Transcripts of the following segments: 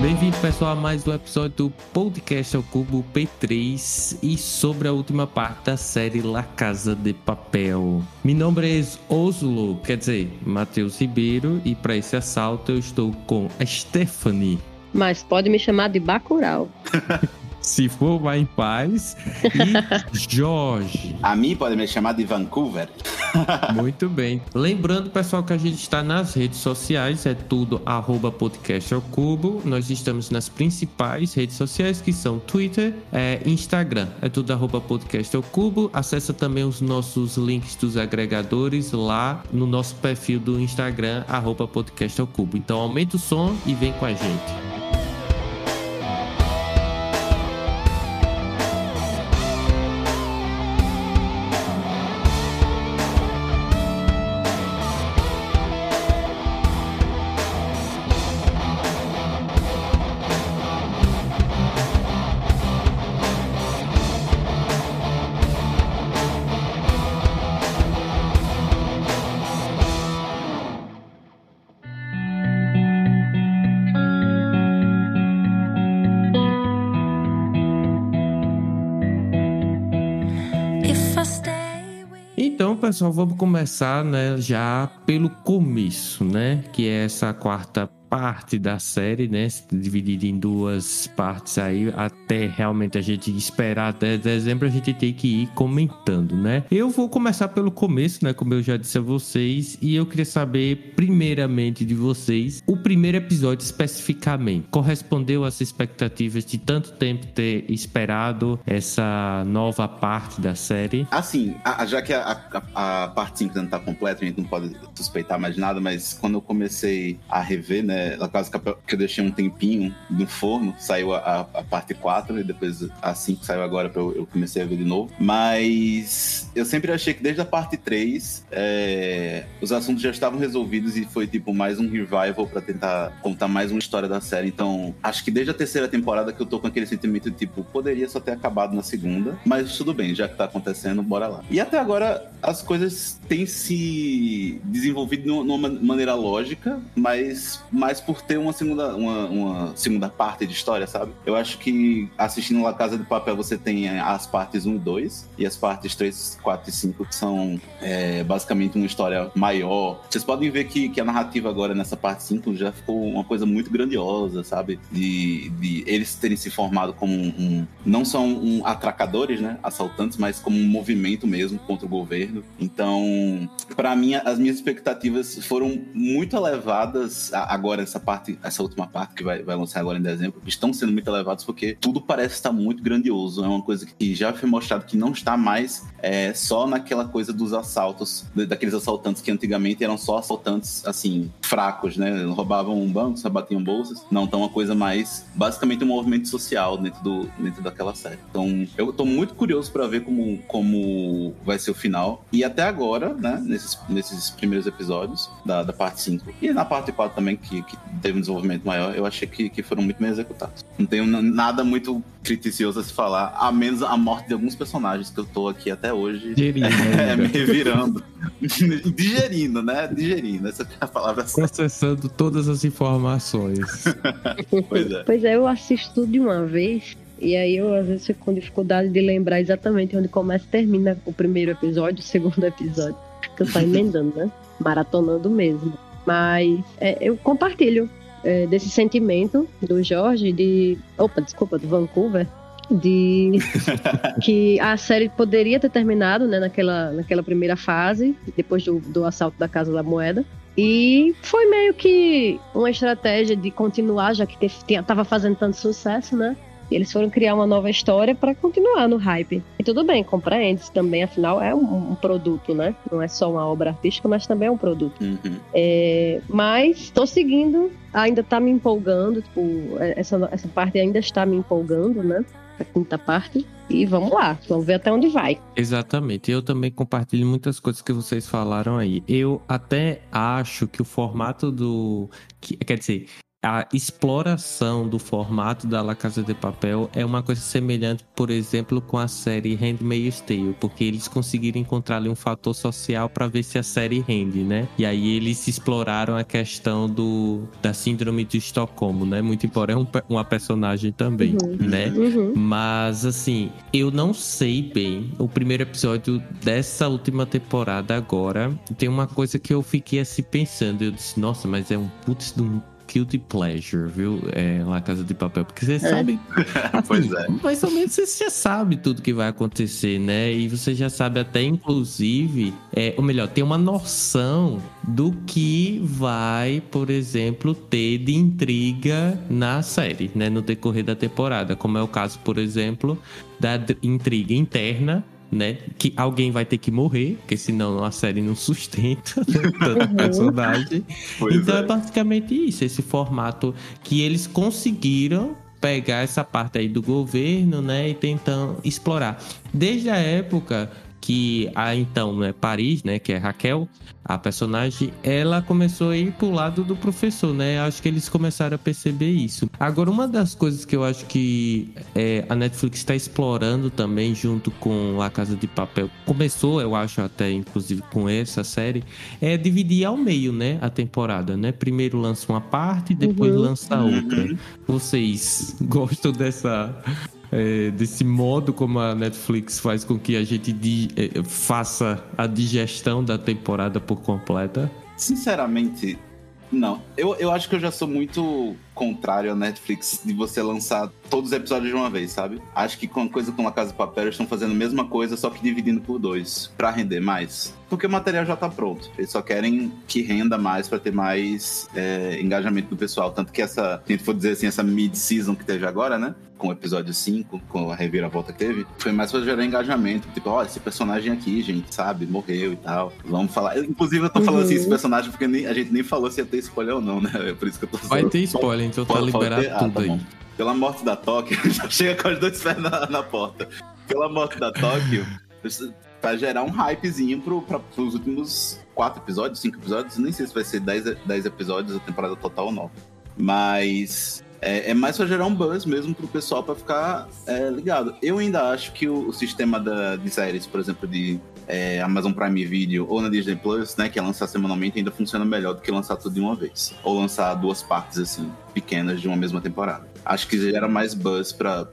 Bem-vindo, pessoal, a mais um episódio do Podcast ao Cubo P3 e sobre a última parte da série La Casa de Papel. Meu nome é Oslo, quer dizer, Matheus Ribeiro, e para esse assalto eu estou com a Stephanie. Mas pode me chamar de Bacurau. Se for, vai em paz. E Jorge. A mim pode me chamar de Vancouver. Muito bem. Lembrando, pessoal, que a gente está nas redes sociais, é tudo arroba podcast ao cubo. Nós estamos nas principais redes sociais, que são Twitter, é, Instagram, é tudo arroba podcast ao cubo. Acessa também os nossos links dos agregadores lá no nosso perfil do Instagram, arroba podcast ao cubo. Então aumenta o som e vem com a gente. Pessoal, vamos começar, né, já pelo começo, né, que é essa quarta parte da série, né, dividida em duas partes aí, até realmente a gente esperar até dezembro, a gente tem que ir comentando, né. Eu vou começar pelo começo, né, como eu já disse a vocês, e eu queria saber, primeiramente, de vocês, o primeiro episódio especificamente, correspondeu às expectativas de tanto tempo ter esperado essa nova parte da série? Assim, a- já que a, a- a parte 5 não tá completa, a gente não pode suspeitar mais nada, mas quando eu comecei a rever, né, na casa que eu deixei um tempinho no forno, saiu a, a- parte 4 e depois a 5 saiu agora, eu, eu comecei a ver de novo. Mas eu sempre achei que desde a parte 3 é, os assuntos já estavam resolvidos e foi tipo mais um revival pra tentar contar mais uma história da série. Então, acho que desde a terceira temporada que eu tô com aquele sentimento de tipo, poderia só ter acabado na segunda, mas tudo bem, já que tá acontecendo, bora lá. E até agora as coisas têm se desenvolvido de uma- maneira lógica, mas mais por ter uma segunda, uma, uma segunda parte de história, sabe? Eu acho que assistindo La Casa de Papel você tem é, as partes 1 e 2 e as partes 3, 4 e 5 que são é, basicamente uma história maior. Vocês podem ver que, que a narrativa agora nessa parte 5 já ficou uma coisa muito grandiosa, sabe? De, de eles terem se formado como um. um- não são um atracadores, né? Assaltantes, mas como um movimento mesmo contra o governo. Então, para mim, as minhas expectativas foram muito elevadas a- agora, essa parte, essa última parte que vai, vai lançar agora em dezembro, estão sendo muito elevadas porque tudo parece estar muito grandioso. É uma coisa que já foi mostrado que não está mais é, só naquela coisa dos assaltos, da- daqueles assaltantes que antigamente eram só assaltantes, assim, fracos, né? Roubavam um banco, só batiam bolsas. Não, então uma coisa mais, basicamente um movimento social dentro, do, dentro daquela série. Então, eu tô muito curioso para ver como, como vai ser o final. E até agora, né, nesses, nesses primeiros episódios da, da parte 5 e na parte 4 também, que, que teve um desenvolvimento maior, eu achei que, que foram muito bem executados. Não tenho nada muito criticioso a se falar, a menos a morte de alguns personagens que eu tô aqui até hoje Digerindo é, ainda. me revirando. Digerindo, né? Digerindo, essa é a palavra certa. Processando todas as informações. Pois é. Pois é, eu assisto tudo de uma vez. E aí eu às vezes fico com dificuldade de lembrar exatamente onde começa e termina o primeiro episódio, o segundo episódio. Que eu saio emendando, né? Maratonando mesmo. Mas é, eu compartilho é, desse sentimento do Jorge de. Opa, desculpa, do Vancouver. De que a série poderia ter terminado né, naquela, naquela primeira fase, depois do, do assalto da Casa da Moeda. E foi meio que uma estratégia de continuar, já que teve- tinha- tava fazendo tanto sucesso, né? E eles foram criar uma nova história para continuar no hype. E tudo bem, compreende também, afinal é um, um, produto, né? Não é só uma obra artística, mas também é um produto. Uhum. É, mas tô seguindo, ainda tá me empolgando, tipo, essa, essa parte ainda está me empolgando, né? A quinta parte. E vamos lá, vamos ver até onde vai. Exatamente. Eu também compartilho muitas coisas que vocês falaram aí. Eu até acho que o formato do. Quer dizer, a exploração do formato da La Casa de Papel é uma coisa semelhante, por exemplo, com a série Handmaid's Tale, porque eles conseguiram encontrar ali um fator social para ver se a série rende, né? E aí eles exploraram a questão do da síndrome de Estocolmo, né? Muito embora é um, uma personagem também, Uhum. né? Uhum. Mas assim, eu não sei bem. O primeiro episódio dessa última temporada agora tem uma coisa que eu fiquei assim pensando. Eu disse, nossa, mas é um putz de um guilty pleasure, viu? É La Casa de Papel. Porque você sabe. assim, Pois é. Mais ou menos você já sabe tudo que vai acontecer, né? E você já sabe até, inclusive, é, ou melhor, tem uma noção do que vai, por exemplo, ter de intriga na série, né? No decorrer da temporada. Como é o caso, por exemplo, da intriga interna. Né? Que alguém vai ter que morrer, porque senão a série não sustenta né? tanto Uhum. personagem. Pois então é. é. basicamente isso, esse formato que eles conseguiram pegar essa parte aí do governo, né, e tentam explorar. Desde a época que a então, né, Paris, né, que é Raquel, a personagem, ela começou a ir pro lado do professor, né? Acho que eles começaram a perceber isso. Agora, uma das coisas que eu acho que é, a Netflix está explorando também, junto com A Casa de Papel, começou, eu acho, até inclusive com essa série, é dividir ao meio, né? A temporada, né? Primeiro lança uma parte, depois Uhum. lança outra. Vocês gostam dessa. É, desse modo como a Netflix faz com que a gente di- é, faça a digestão da temporada por completa? Sinceramente, não. Eu, eu acho que eu já sou muito contrário à Netflix de você lançar todos os episódios de uma vez, sabe? Acho que com a coisa com a Casa de Papel eles estão fazendo a mesma coisa, só que dividindo por dois, pra render mais. Porque o material já tá pronto. Eles só querem que renda mais pra ter mais é, engajamento do pessoal. Tanto que essa, se a gente for dizer assim, essa mid-season que teve agora, né? Com o episódio 5, com a reviravolta que teve, foi mais pra gerar engajamento. Tipo, olha, esse personagem aqui, gente, sabe? Morreu e tal. Vamos falar. Eu, inclusive, eu tô falando Uhum. assim, esse personagem, porque nem- a gente nem falou se ia ter spoiler ou não, né? É por isso que eu tô Vai ter spoiler, então tá liberado? Ah, tudo tá aí. Pela morte da Tóquio, já chega com os dois pés na, na porta. Pela morte da Tóquio, pra gerar um hypezinho pro, pra, pros últimos quatro episódios, cinco episódios. Nem sei se vai ser dez, dez episódios a temporada total ou não. Mas é, é mais pra gerar um buzz mesmo pro pessoal pra ficar é, ligado. Eu ainda acho que o, o sistema da, de séries, por exemplo, de é, Amazon Prime Video ou na Disney Plus, né, que é lançar semanalmente, ainda funciona melhor do que lançar tudo de uma vez. Ou lançar duas partes, assim, pequenas de uma mesma temporada. Acho que gera mais buzz pra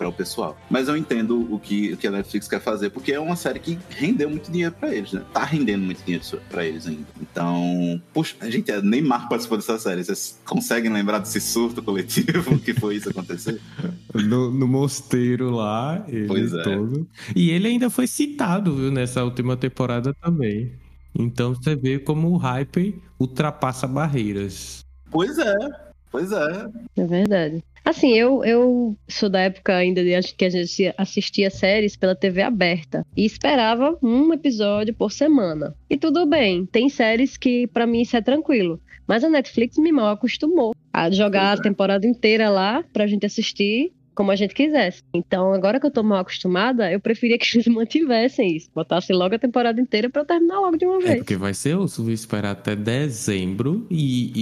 o pessoal. Mas eu entendo o que, o que a Netflix quer fazer, porque é uma série que rendeu muito dinheiro pra eles, né? Tá rendendo muito dinheiro pra eles ainda. Então, puxa, a gente, a Neymar participou dessa série. Vocês conseguem lembrar desse surto coletivo que foi isso acontecer? No, no mosteiro lá, ele Pois é. todo. E ele ainda foi citado, viu, nessa última temporada também. Então você vê como o hype ultrapassa barreiras. Pois é, pois é. É verdade. Assim, eu, eu sou da época ainda de acho que a gente assistia séries pela TV aberta e esperava um episódio por semana. E tudo bem, tem séries que pra mim isso é tranquilo. Mas a Netflix me mal acostumou a jogar Pois a é. temporada inteira lá pra gente assistir como a gente quisesse. Então, agora que eu tô mal acostumada, eu preferia que eles mantivessem isso. Botassem logo a temporada inteira pra eu terminar logo de uma É vez. porque vai ser osso esperar até dezembro e,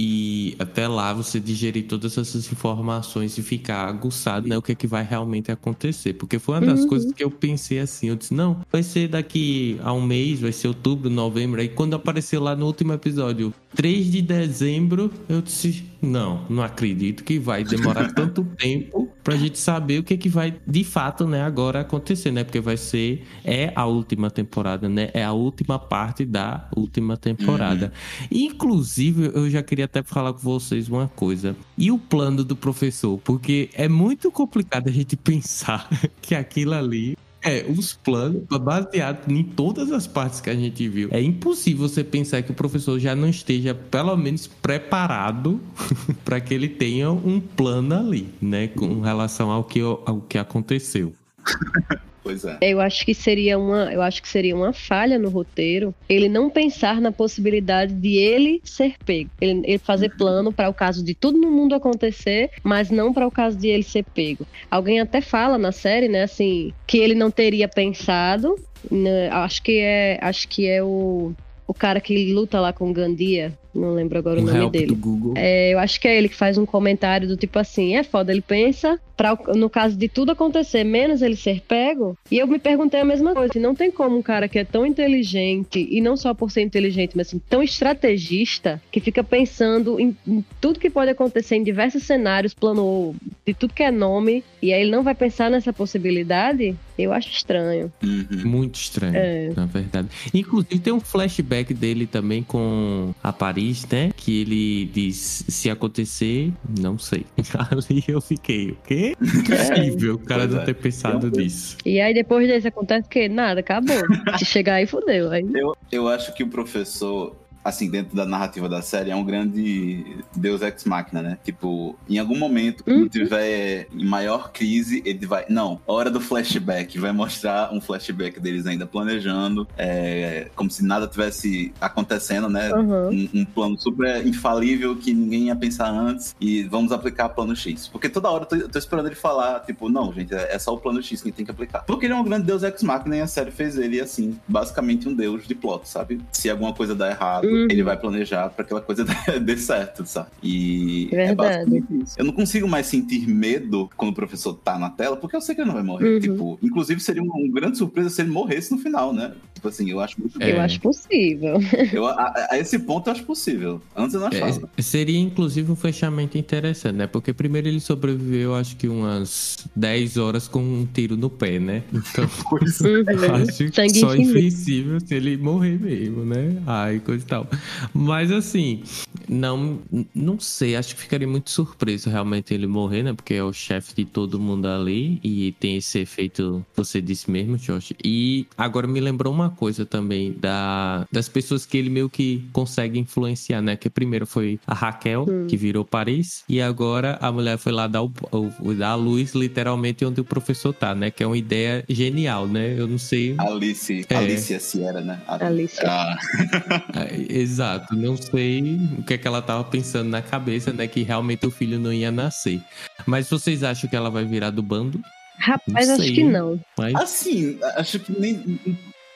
e até lá você digerir todas essas informações e ficar aguçado, né? O que é que vai realmente acontecer. Porque foi uma das Uhum. coisas que eu pensei assim. Eu disse, não, vai ser daqui a um mês, vai ser outubro, novembro. Aí quando apareceu lá no último episódio, 3 de dezembro, eu disse, não, não acredito que vai demorar tanto tempo pra gente saber o que é que vai de fato, né, agora acontecer, né? Porque vai ser é a última temporada, né? É a última parte da última temporada. Inclusive, eu já queria até falar com vocês uma coisa. E o plano do professor? Porque é muito complicado a gente pensar que aquilo ali É, os planos, baseado em todas as partes que a gente viu, é impossível você pensar que o professor já não esteja, pelo menos, preparado para que ele tenha um plano ali, né? Com relação ao que, ao que aconteceu. Pois é. Eu acho que seria uma, eu acho que seria uma falha no roteiro ele não pensar na possibilidade de ele ser pego. Ele, ele fazer plano para o caso de tudo no mundo acontecer, mas não para o caso de ele ser pego. Alguém até fala na série, né, assim, que ele não teria pensado. né, acho que é, acho que é o o cara que luta lá com Gandia, não lembro agora o O nome help dele. do Google. É, eu acho que é ele que faz um comentário do tipo assim, é foda, ele pensa pra, no caso de tudo acontecer, menos ele ser pego. E eu me perguntei a mesma coisa, não tem como um cara que é tão inteligente, e não só por ser inteligente, mas assim, tão estrategista, que fica pensando em, em tudo que pode acontecer em diversos cenários, plano de tudo que é nome, e aí ele não vai pensar nessa possibilidade, eu acho estranho. Uhum. Muito estranho, É. na verdade. Inclusive, tem um flashback dele também com a Paris, né? Que ele diz: se acontecer, não sei. Ali eu fiquei, o quê? Impossível o cara não é. ter pensado nisso. E aí depois desse acontece o quê? Nada, acabou. Se chegar aí, fudeu. Aí Eu, eu acho que o professor, assim, dentro da narrativa da série, é um grande deus ex machina, né? Tipo, em algum momento, quando Uhum. tiver em maior crise, ele vai. Não, hora do flashback. Vai mostrar um flashback deles ainda planejando, é, como se nada tivesse acontecendo, né? Aham. Um, um plano super infalível que ninguém ia pensar antes e vamos aplicar plano X. Porque toda hora eu tô, eu tô esperando ele falar, tipo, não, gente, é é só o plano X que tem que aplicar. Porque ele é um grande deus ex machina e a série fez ele assim, basicamente um deus de plot, sabe? Se alguma coisa dá errado, Uhum. Ele vai planejar pra aquela coisa dê, certo, sabe? E é Verdade. basicamente isso. Eu não consigo mais sentir medo quando o professor tá na tela, porque eu sei que ele não vai morrer. Uhum. Tipo, inclusive seria uma, uma grande surpresa se ele morresse no final, né? Tipo assim, eu acho muito É. Eu acho possível. eu, a, a- esse ponto eu acho possível. Antes eu não achava. É, seria inclusive um fechamento interessante, né? Porque primeiro ele sobreviveu, acho que umas 10 horas com um tiro no pé, né? Então, Pois Uhum. acho que só invencível se ele morrer mesmo, né? Ai, coisa e tal. Mas assim, não, não sei, acho que ficaria muito surpreso realmente ele morrer, né? Porque é o chefe de todo mundo ali e tem esse efeito, você disse mesmo, Josh. E agora me lembrou uma coisa também da, das pessoas que ele meio que consegue influenciar, né? Que primeiro foi a Raquel, que virou Paris, e agora a mulher foi lá dar, o, o- dar a luz literalmente onde o professor tá, né? Que é uma ideia genial, né? Eu não sei. Alice, É. Alicia Sierra, né? A- Alicia. a- É, Exato, não sei o que é que ela tava pensando na cabeça, né? Que realmente o filho não ia nascer. Mas vocês acham que ela vai virar do bando? Rapaz, acho que não. Mas Assim, acho que nem.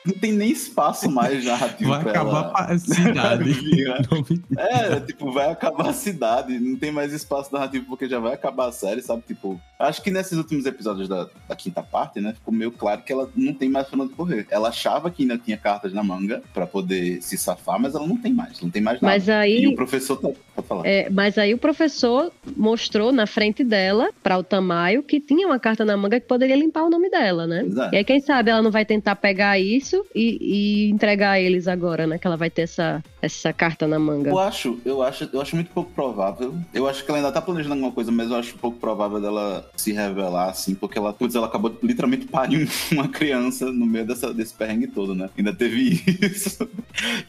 Não tem nem espaço mais narrativo vai pra acabar ela. a cidade. Me- É, tipo, vai acabar a cidade, não tem mais espaço narrativo porque já vai acabar a série, sabe? Tipo, acho que nesses últimos episódios da, da quinta parte, né, ficou meio claro que ela não tem mais pra onde correr. Ela achava que ainda tinha cartas na manga pra poder se safar, mas ela não tem mais, não tem mais nada. Mas aí- E o professor tá pra falar. É, mas aí o professor mostrou na frente dela, para o Tamayo, que tinha uma carta na manga que poderia limpar o nome dela, né? É. E aí, quem sabe ela não vai tentar pegar isso e, e entregar a eles agora, né? Que ela vai ter essa, essa carta na manga. Eu acho, eu acho, eu acho muito pouco provável. Eu acho que ela ainda tá planejando alguma coisa, mas eu acho pouco provável dela se revelar assim, porque ela, putz, ela acabou de literalmente parir uma criança no meio dessa, desse perrengue todo, né? Ainda teve isso,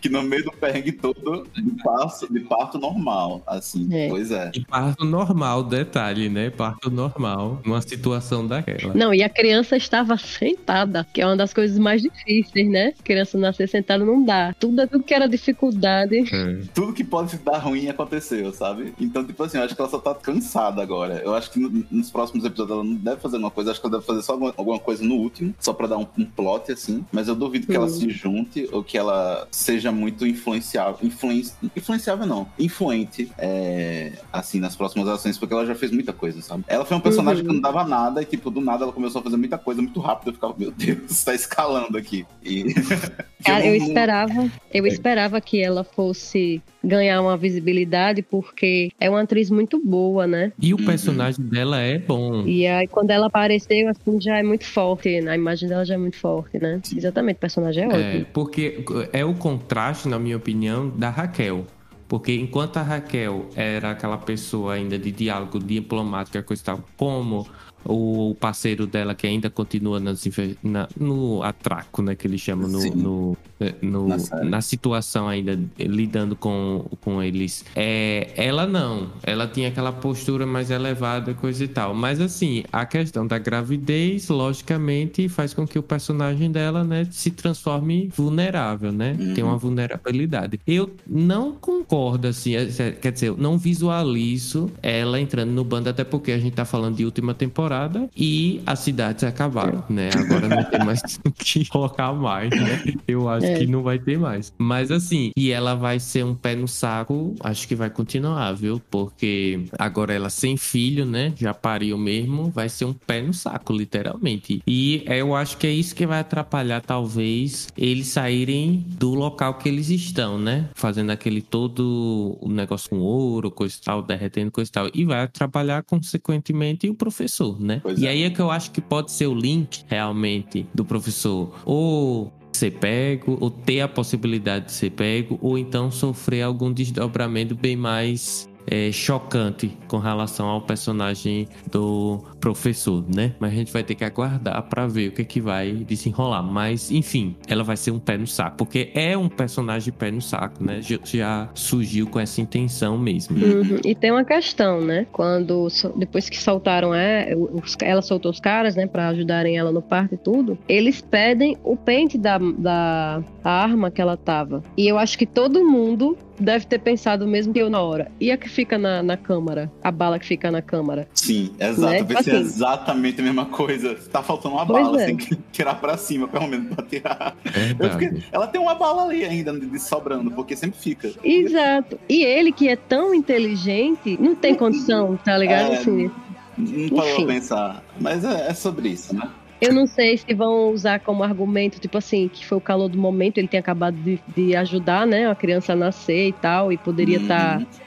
que no meio do perrengue todo, de parto, de parto normal, assim. É. Pois é. E parto normal, detalhe, né? Parto normal, numa situação daquela. Não, e a criança estava sentada, que é uma das coisas mais difíceis, né? criança nascer sentada não dá. Tudo, tudo que era dificuldade. É. Tudo que pode dar ruim aconteceu, sabe? Então, tipo assim, eu acho que ela só tá cansada agora. Eu acho que no- nos próximos episódios ela não deve fazer uma coisa, acho que ela deve fazer só alguma, alguma coisa no último, só pra dar um, um plot, assim. Mas eu duvido que ela Hum. se junte ou que ela seja muito influenciável. Influenci... Influenciável não, influente, é, assim, nas próximas ações, porque ela já fez muita coisa, sabe? Ela foi um personagem Uhum. que não dava nada e, tipo, do nada ela começou a fazer muita coisa muito rápido. Eu ficava, meu Deus, tá escalando aqui. E... Cara, eu esperava, eu É. esperava que ela fosse ganhar uma visibilidade, porque é uma atriz muito boa, né? E o Uhum. personagem dela é bom. E aí, quando ela apareceu, assim, já é muito forte. A imagem dela já é muito forte, né? Exatamente, o personagem é É, ótimo. porque é o contraste, na minha opinião, da Raquel. Porque enquanto a Raquel era aquela pessoa ainda de diálogo diplomático, e coisa e tal, como o parceiro dela que ainda continua nas, na- no atraco, né? Que eles chamam no, no, eh, no- Na na situação ainda lidando com, com eles. É, ela não, ela tinha aquela postura mais elevada, coisa e tal. Mas assim, a questão da gravidez, logicamente, faz com que o personagem dela, né, se transforme vulnerável, né? Uhum. Tem uma vulnerabilidade. Eu não concordo, assim, é- é- quer dizer, eu não visualizo ela entrando no bando, até porque a gente tá falando de última temporada e as cidades acabaram, né? Agora não tem mais o que colocar mais, né? Eu acho É. que não vai ter mais. Mas assim, e ela vai ser um pé no saco, acho que vai continuar, viu? Porque agora ela sem filho, né? Já pariu mesmo, vai ser um pé no saco, literalmente. E eu acho que é isso que vai atrapalhar, talvez, eles saírem do local que eles estão, né? Fazendo aquele todo o negócio com ouro, coisa e tal, derretendo coisa e tal. E vai atrapalhar, consequentemente, o professor, né? Pois e é. aí é que eu acho que pode ser o link, realmente, do professor. Ou ser pego, ou ter a possibilidade de ser pego, ou então sofrer algum desdobramento bem mais é, chocante com relação ao personagem do professor, né? Mas a gente vai ter que aguardar pra ver o que é que vai desenrolar. Mas, enfim, ela vai ser um pé no saco, porque é um personagem pé no saco, né? Já, já surgiu com essa intenção mesmo. Uhum. E tem uma questão, né? Quando depois que soltaram é, os- ela soltou os caras, né, Pra ajudarem ela no parto e tudo, eles pedem o pente da, da arma que ela tava. E eu acho que todo mundo deve ter pensado mesmo que eu na hora. E a que fica na, na câmara, a bala que fica na câmara. Sim, exato. Né? Eu Assim. exatamente a mesma coisa. Tá faltando uma Pois bala, é. tem que tirar pra cima, pelo menos, pra tirar. Verdade. fiquei- Ela tem uma bala ali ainda de, de sobrando, porque sempre fica. Exato. E ele que é tão inteligente, não tem condição, tá ligado? É, Assim, Não parou pensar. Mas é, é sobre isso, né? Eu não sei se vão usar como argumento, tipo assim, que foi o calor do momento, ele tinha acabado de, de ajudar, né, a criança a nascer e tal, e poderia estar, Uhum. não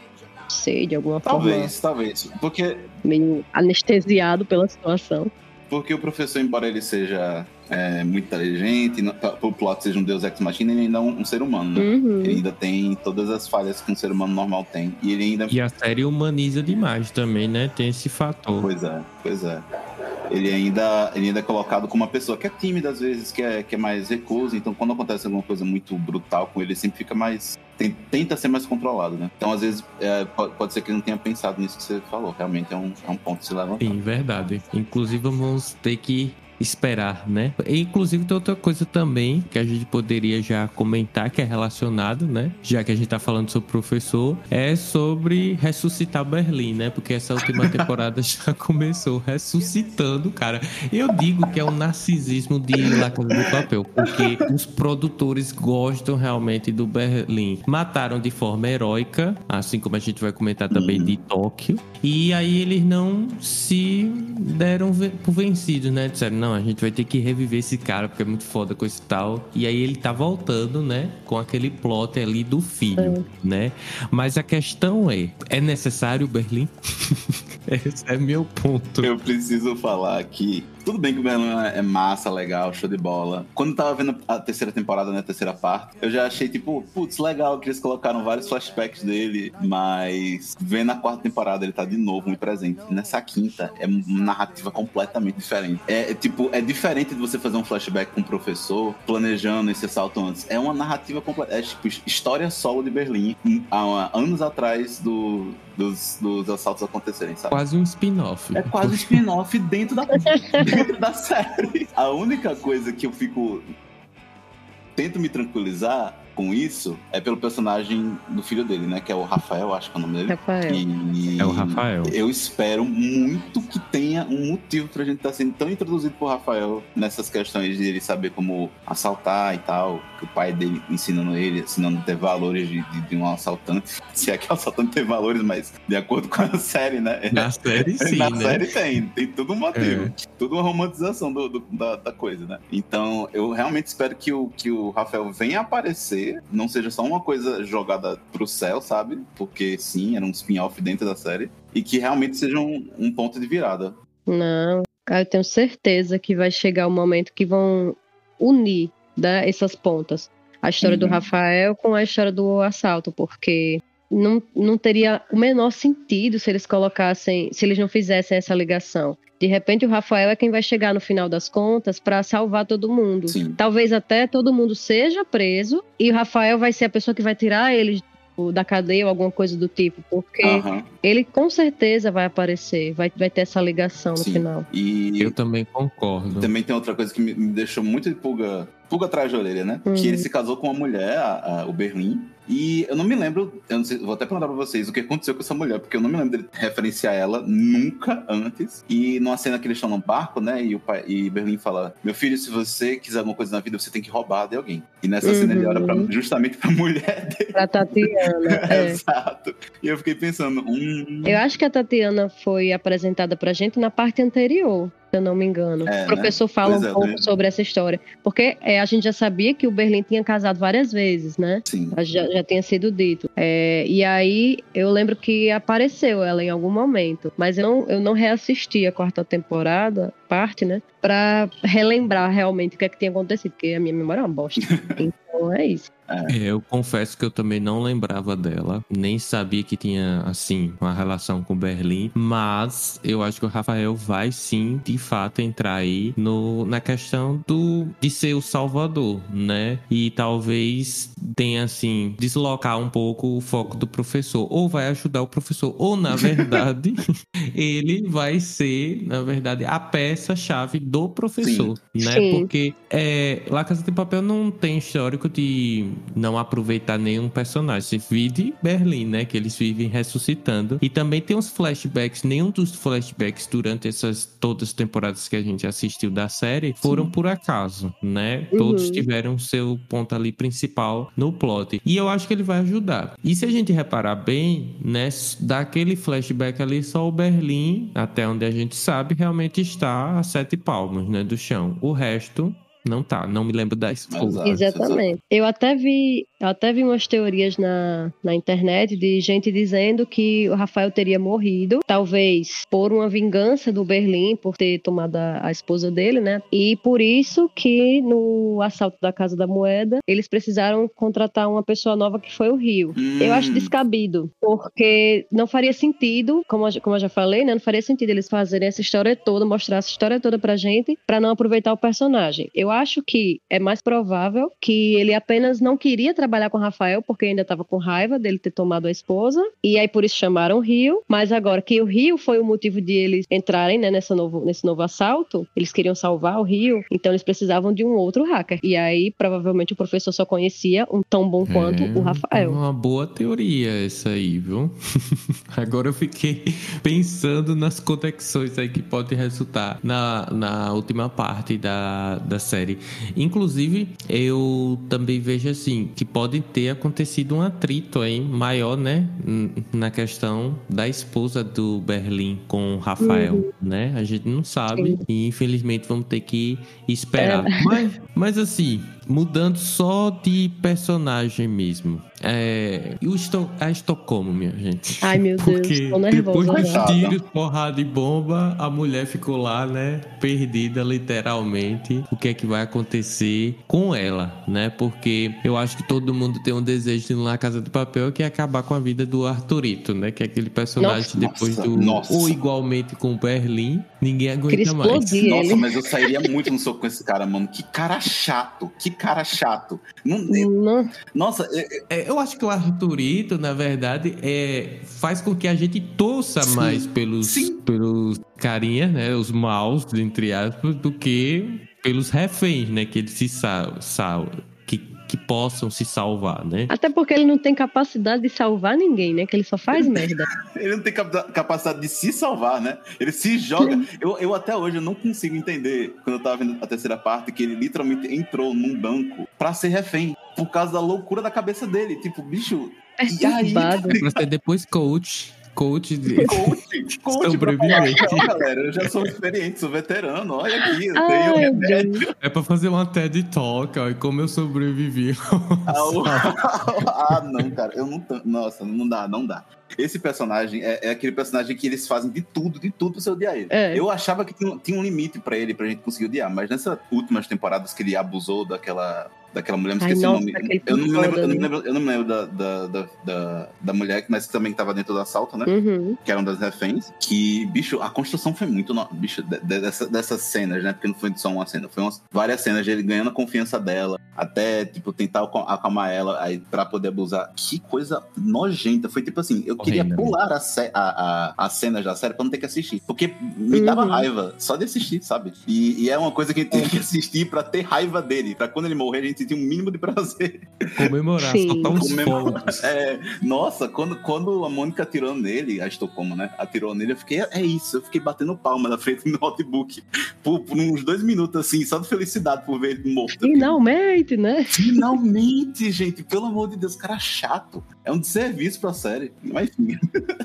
sei, de alguma Talvez, talvez. Porque, forma, meio anestesiado pela situação. porque o professor, embora ele seja é, muito inteligente, não- o plot seja um deus ex machina, ele ainda é um, um ser humano, né? Uhum. Ele ainda tem todas as falhas que um ser humano normal tem. E ele ainda E a série humaniza demais também, né? Tem esse fator. Pois é, pois é. Ele ainda, ele ainda é colocado como uma pessoa que é tímida às vezes, que é, que é mais recusa. Então, quando acontece alguma coisa muito brutal com ele, ele sempre fica mais. tem- tenta ser mais controlado, né? Então, às vezes, é, pode, pode ser que ele não tenha pensado nisso que você falou. Realmente é um, é um ponto de se levantar. Sim, verdade. Inclusive, vamos ter que esperar, né? E, inclusive, tem outra coisa também que a gente poderia já comentar, que é relacionado, né? Já que a gente tá falando sobre o professor, é sobre ressuscitar Berlim, né? Porque essa última temporada já começou ressuscitando, cara. Eu digo que é um narcisismo de La Casa de Papel, porque os produtores gostam realmente do Berlim. Mataram de forma heróica, assim como a gente vai comentar também Uhum. de Tóquio. E aí eles não se deram por vencidos, né? Disseram, não, a gente vai ter que reviver esse cara porque é muito foda com esse tal. E aí ele tá voltando, né? Com aquele plot ali do filho, né? Mas a questão é, é necessário o Berlim? Esse é meu ponto. Eu preciso falar que tudo bem que o Berlim é massa, legal, show de bola. Quando eu tava vendo a terceira temporada, né, a terceira parte, eu já achei tipo, putz, legal que eles colocaram vários flashbacks dele, mas vendo a quarta temporada ele tá de novo muito presente. Nessa quinta é uma narrativa completamente diferente. É, é, tipo, é diferente de você fazer um flashback com o professor planejando esse assalto antes. É uma narrativa completa, é tipo história solo de Berlim há anos atrás do, dos, dos assaltos acontecerem, sabe? Quase um spin-off. É quase um spin-off dentro da, dentro da série. A única coisa que eu fico. Tento me tranquilizar com isso é pelo personagem do filho dele, né? Que é o Rafael, acho que é o nome dele. Rafael. E É o Rafael. eu espero muito que tenha um motivo pra gente estar sendo tão introduzido por Rafael nessas questões de ele saber como assaltar e tal. Que o pai dele ensinando ele, ensinando a ter valores de, de- de um assaltante. Se é que o assaltante tem valores, mas de acordo com a série, né? Na série, sim, Na né? série tem, tem tudo um motivo. É. Tudo uma romantização do, do- da, da coisa, né? Então, eu realmente espero que o, que o Rafael venha aparecer, não seja só uma coisa jogada pro céu, sabe? Porque sim, era um spin-off dentro da série. E que realmente seja um, um ponto de virada. Não, cara, eu tenho certeza que vai chegar o momento que vão unir né, essas pontas. A história do Uhum. Rafael com a história do assalto, porque não, não teria o menor sentido se eles colocassem, se eles não fizessem essa ligação. De repente o Rafael é quem vai chegar no final das contas pra salvar todo mundo. Sim. Talvez até todo mundo seja preso e o Rafael vai ser a pessoa que vai tirar ele tipo, da cadeia ou alguma coisa do tipo, porque Aham, ele com certeza vai aparecer, vai, vai ter essa ligação no sim. final. E Eu também concordo. também tem outra coisa que me, me deixou muito de pulga, pulga atrás da orelha, né? Hum. Que ele se casou com uma mulher, a- a- o Berlim. E eu não me lembro, eu não sei, vou até perguntar pra vocês o que aconteceu com essa mulher, porque eu não me lembro dele referenciar ela nunca antes. E numa cena que eles estão no barco, né? E o pai, e Berlim fala: Meu filho, se você quiser alguma coisa na vida, você tem que roubar de alguém. E nessa cena ele olha pra- Uhum. justamente pra mulher dele. Pra Tatiana. é. Exato. E eu fiquei pensando, hum. Eu acho que a Tatiana foi apresentada pra gente na parte anterior, se eu não me engano. É, o professor fala Pois um é, pouco né? sobre essa história. Porque é, a gente já sabia que o Berlim tinha casado várias vezes, né? Sim. Já, já tinha sido dito. É, e aí eu lembro que apareceu ela em algum momento. Mas eu não, eu não reassisti a quarta temporada, parte, né? Pra relembrar realmente o que é que tinha acontecido, porque a minha memória é uma bosta. então é isso. É, eu confesso que eu também não lembrava dela, nem sabia que tinha, assim, uma relação com Berlim, mas eu acho que o Rafael vai sim, de fato, entrar aí no, na questão do de ser o salvador, né? E talvez tenha, assim, deslocar um pouco o foco do professor, ou vai ajudar o professor, ou, na verdade, ele vai ser, na verdade, a peça-chave do professor, né? Sim. Porque é, La Casa de Papel não tem histórico de não aproveitar nenhum personagem. Se vide Berlim, né? Que eles vivem ressuscitando. E também tem uns flashbacks. Nenhum dos flashbacks durante essas todas as temporadas que a gente assistiu da série foram por acaso, né? Uhum. Todos tiveram seu ponto ali principal no plot. E eu acho que ele vai ajudar. E se a gente reparar bem, né? Daquele flashback ali, só o Berlim, até onde a gente sabe, realmente está sete palmos, né? Do chão. O resto não tá. Não me lembro da esposa. Exatamente. Eu até vi, eu até vi umas teorias na, na internet de gente dizendo que o Rafael teria morrido, talvez por uma vingança do Berlim por ter tomado a, a esposa dele, né? E por isso que no assalto da Casa da Moeda eles precisaram contratar uma pessoa nova que foi o Rio. Hum, Eu acho descabido, porque não faria sentido, como, eu- como eu já falei, né? Não faria sentido eles fazerem essa história toda, mostrar essa história toda pra gente, pra não aproveitar o personagem. Eu acho que é mais provável que ele apenas não queria trabalhar com o Rafael, porque ainda tava com raiva dele ter tomado a esposa, e aí por isso chamaram o Rio, mas agora que o Rio foi o motivo de eles entrarem, né, nessa novo, nesse novo assalto, eles queriam salvar o Rio, então eles precisavam de um outro hacker. E aí, provavelmente, o professor só conhecia um tão bom quanto É, o Rafael. Uma boa teoria essa aí, viu? Agora eu fiquei pensando nas conexões aí que pode resultar na, na última parte da, da série. Inclusive, eu também vejo assim, que pode ter acontecido um atrito aí maior, né? Na questão da esposa do Berlim com o Rafael, né? A gente não sabe Sim. e infelizmente vamos ter que esperar. Mas, mas assim, mudando só de personagem mesmo. É, e o Esto a Estocolmo, minha gente. Ai, meu Deus, Porque tô nervosa depois dos tiros, porrada e bomba, a mulher ficou lá, né? Perdida, literalmente. O que é que vai acontecer com ela, né? Porque eu acho que todo mundo tem um desejo de ir na Casa de Papel que é acabar com a vida do Arthurito, né? Que é aquele personagem Nossa, depois nossa, do. nossa. Ou igualmente com o Berlim, ninguém aguenta mais. Nossa, ele. mas eu sairia muito no soco com esse cara, mano. Que cara chato. Que cara chato. Não- Não, nossa, é- é- É, eu acho que o Arthurito, na verdade, é, faz com que a gente torça Sim, mais pelos, sim. pelos carinhas, né? Os maus, entre aspas, do que pelos reféns, né? Que eles se sal, sal que, possam se salvar, né? Até porque ele não tem capacidade de salvar ninguém, né? Que ele só faz merda. ele não tem capa- capacidade de se salvar, né? Ele se joga. Eu, eu até hoje eu não consigo entender, quando eu tava vendo a terceira parte, que ele literalmente entrou num banco pra ser refém. Por causa da loucura da cabeça dele. Tipo, bicho. E aí? Ser depois coach. Coach de. Coach, coach, Sobrevivente. Não, galera, eu já sou experiente, sou veterano. Olha aqui, eu Ai, tenho remédio. É pra fazer uma TED Talk, ó, e como eu sobrevivi. ao- ah, não, cara, eu não. Nossa, não dá, não dá. Esse personagem é, é aquele personagem que eles fazem de tudo, de tudo pra você odiar ele. É. Eu achava que tinha, tinha um limite pra ele, pra gente conseguir odiar, mas nessas últimas temporadas que ele abusou daquela daquela mulher, me Ai, esqueci nossa, o nome. Eu não, me lembro, eu, não me lembro, eu não me lembro da, da, da, da, da mulher, mas que também tava dentro do assalto, né? Uhum. que era uma das reféns, que, bicho, a construção foi muito, no... bicho, de- de- dessa, dessas cenas, né, porque não foi só uma cena, foi umas, várias cenas de ele ganhando a confiança dela, até, tipo, tentar acal- acalmar ela, aí, pra poder abusar, que coisa nojenta, foi tipo assim, eu queria Horrenda, pular a, ce- a, a, as cenas da série pra não ter que assistir, porque me dava Uhum. raiva só de assistir, sabe, e, e é uma coisa que a gente tem que assistir pra ter raiva dele, pra quando ele morrer a gente sentir um mínimo de prazer. Comemorar, Sim. soltar uns Comemorar. fogos. É, nossa, quando, quando a Mônica atirou nele, a Estocolmo, né? Atirou nele, eu fiquei, é isso, eu fiquei batendo palma na frente do notebook por, por uns dois minutos, assim, só de felicidade por ver ele morto. Finalmente, né? Finalmente, gente, pelo amor de Deus, cara chato. É um desserviço pra série. Mas enfim.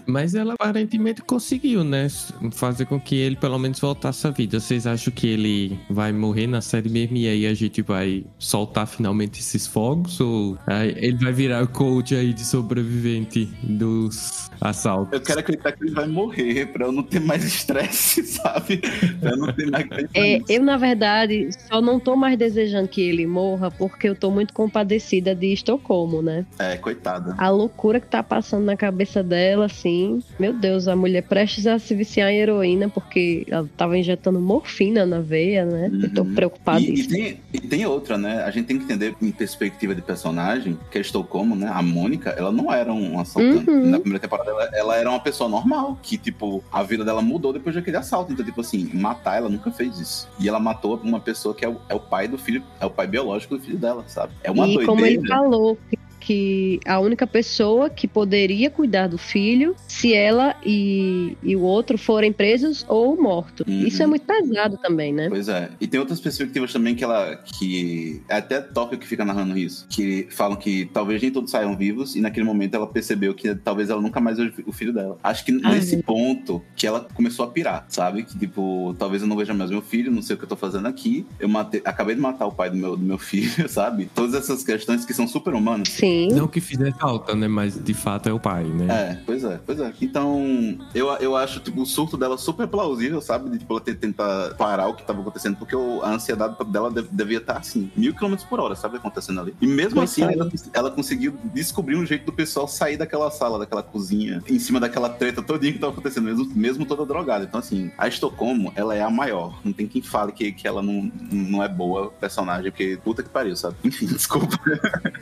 Mas ela aparentemente conseguiu, né? Fazer com que ele pelo menos voltasse à vida. Vocês acham que ele vai morrer na série mesmo e aí a gente vai soltar finalmente esses fogos? Ou aí ele vai virar o coach aí de sobrevivente dos assaltos? Eu quero acreditar que ele vai morrer pra eu não ter mais estresse, sabe? Pra eu não ter mais É, eu, na verdade, só não tô mais desejando que ele morra porque eu tô muito compadecida de Estocolmo, né? É, coitada. A loucura que tá passando na cabeça dela, assim. Meu Deus, a mulher prestes a se viciar em heroína porque ela tava injetando morfina na veia, né? Eu tô Uhum. E, e, preocupadíssima. tem, e tem outra, né? A gente tem que entender em perspectiva de personagem que a Estocolmo, né? A Mônica, ela não era um assaltante. Uhum. Na primeira temporada, ela, ela era uma pessoa normal, que, tipo, a vida dela mudou depois daquele assalto. Então, tipo assim, matar ela nunca fez isso. E ela matou uma pessoa que é o, é o pai do filho, é o pai biológico do filho dela, sabe? É uma e doideira. como ele falou que, a única pessoa que poderia cuidar do filho se ela e, e o outro forem presos ou mortos. Uhum. Isso é muito pesado também, né? Pois é. E tem outras perspectivas também que ela. que. É até Tóquio que fica narrando isso. Que falam que talvez nem todos saiam vivos. E naquele momento ela percebeu que talvez ela nunca mais veja o filho dela. Acho que Ai. nesse ponto que ela começou a pirar, sabe? Que tipo, talvez eu não veja mais meu filho, não sei o que eu tô fazendo aqui. Eu matei, acabei de matar o pai do meu, do meu filho, sabe? Todas essas questões que são super humanas. Sim. Não que fizer falta, né? Mas de fato é o pai, né? É, pois é, pois é. Então, eu, eu acho tipo, o surto dela super plausível, sabe? De tipo, ela ter, tentar parar o que tava acontecendo, porque o- a ansiedade dela devia estar assim, mil quilômetros por hora, sabe? Acontecendo ali. E mesmo Pois assim, é. ela, ela conseguiu descobrir um jeito do pessoal sair daquela sala, daquela cozinha, em cima daquela treta todinha que tava acontecendo, mesmo, mesmo toda drogada. Então, assim, a Estocolmo, ela é a maior. Não tem quem fale que, que ela não, não é boa personagem, porque puta que pariu, sabe? Enfim, desculpa.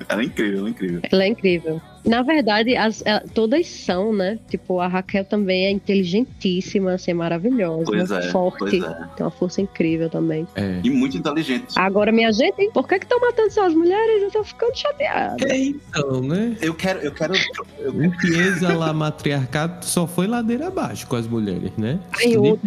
ela é incrível, ela é incrível. Ela é incrível. Na verdade, as- ela- todas são, né? Tipo, a Raquel também é inteligentíssima, assim, é maravilhosa, Pois é, forte, pois é. tem uma força incrível também. É. E muito inteligente. Agora, minha gente, por que que estão matando só as mulheres? Eu tô ficando chateada. É, então, né? Eu quero, eu quero. Eu, O Chiesa lá, matriarcado, só foi ladeira abaixo com as mulheres, né? Ai, eu Eu,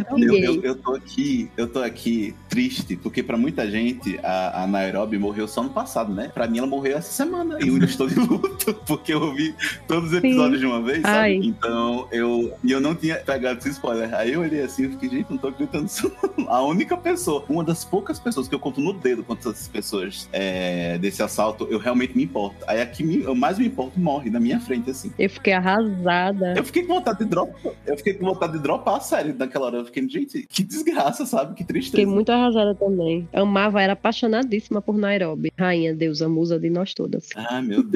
eu, eu tô aqui, eu tô aqui triste, porque pra muita gente a, a Nairobi morreu só no passado, né? Pra mim ela morreu essa semana. E eu ainda estou de luto, porque eu ouvi todos os episódios de uma vez, sabe? Ai. Então eu. E eu não tinha pegado esse spoiler. Aí eu olhei assim e fiquei, gente, não tô acreditando nisso. A única pessoa, uma das poucas pessoas que eu conto no dedo quantas pessoas é, desse assalto, eu realmente me importo. Aí a que me- eu mais me importo morre na minha frente, assim. Eu fiquei arrasada. Eu fiquei com vontade de dropar. Eu fiquei com vontade de dropar a série naquela hora. Eu fiquei, gente, que desgraça, sabe? Que tristeza. Fiquei muito arrasada também. Amava, era apaixonadíssima por Nairobi. Rainha, deusa, musa de nós todas. Ah, meu Deus.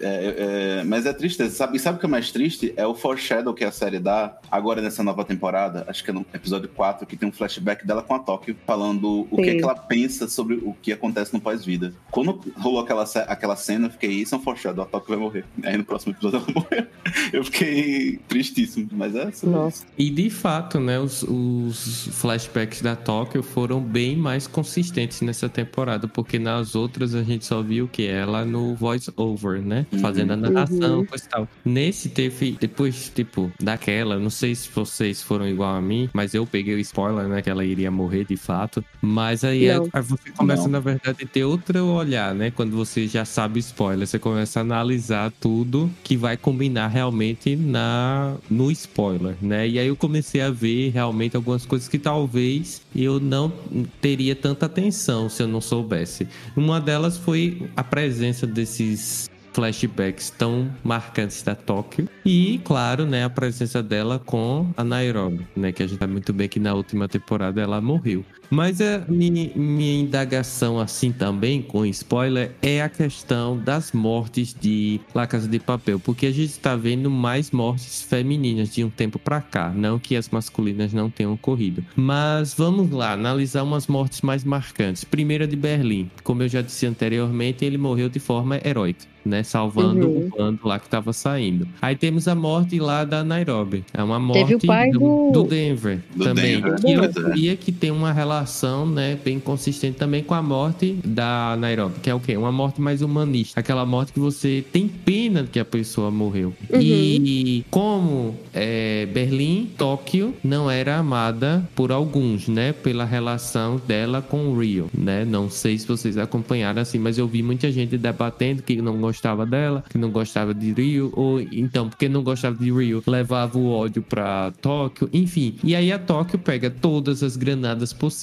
É, é, mas é tristeza, sabe? E sabe o que é mais triste? É o foreshadow que a série dá agora nessa nova temporada. Acho que é no episódio 4, que tem um flashback dela com a Tóquio, falando o que, é que ela pensa sobre o que acontece no pós-vida. Quando rolou aquela, aquela cena, eu fiquei, isso é um foreshadow, a Tóquio vai morrer. Aí no próximo episódio ela morreu. Eu fiquei tristíssimo, mas é sobre Nossa. E de fato, né, os, os flashbacks da Tóquio foram bem mais consistentes nessa temporada, porque nas outras a gente só viu que ela no voice over, né? Uhum. Fazendo a narração, Uhum. coisa e tal. Nesse teve, depois, tipo, daquela, não sei se vocês foram igual a mim, mas eu peguei o spoiler, né, que ela iria morrer de fato. Mas aí é- aí você começa, Não. na verdade, a ter outro olhar, né? Quando você já sabe o spoiler, você começa a analisar tudo que vai combinar realmente na no spoiler, né? E aí eu comecei a ver realmente algumas coisas que talvez eu não teria tanta atenção se eu não soubesse. Uma delas foi a presença desses flashbacks tão marcantes da Tóquio. E, claro, né, a presença dela com a Nairobi, né? Que a gente sabe muito bem que na última temporada ela morreu. Mas a minha, minha indagação, assim, também, com spoiler, é a questão das mortes de La Casa de Papel. Porque a gente está vendo mais mortes femininas de um tempo para cá. Não que as masculinas não tenham ocorrido. Mas vamos lá, analisar umas mortes mais marcantes. Primeira de Berlim. Como eu já disse anteriormente, ele morreu de forma heróica né? Salvando Uhum. o bando lá que tava saindo. Aí temos a morte lá da Nairobi. É uma morte Teve o pai do- do Denver Do também. Denver, E eu é. diria que tem uma relação, né, bem consistente também com a morte da Nairobi, que é o quê? Uma morte mais humanista. Aquela morte que você tem pena que a pessoa morreu. Uhum. E como é, Berlim, Tóquio não era amada por alguns, né? Pela relação dela com o Rio, né? Não sei se vocês acompanharam assim, mas eu vi muita gente debatendo que não gostava dela, que não gostava de Rio, ou então, porque não gostava de Rio, levava o ódio pra Tóquio, enfim. E aí a Tóquio pega todas as granadas possíveis